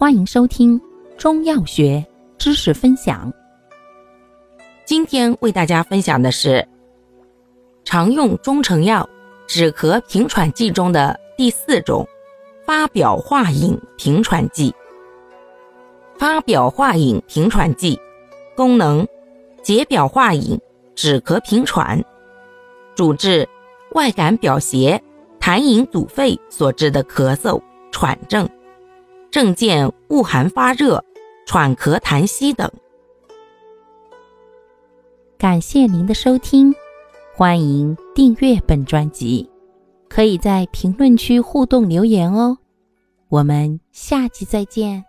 欢迎收听中药学知识分享。今天为大家分享的是常用中成药止咳平喘剂中的第四种发表化饮平喘剂。发表化饮平喘剂功能解表化饮，止咳平喘，主治外感表邪、痰饮阻肺所致的咳嗽、喘症。症见恶寒发热、喘咳痰稀等。感谢您的收听，欢迎订阅本专辑，可以在评论区互动留言哦。我们下期再见。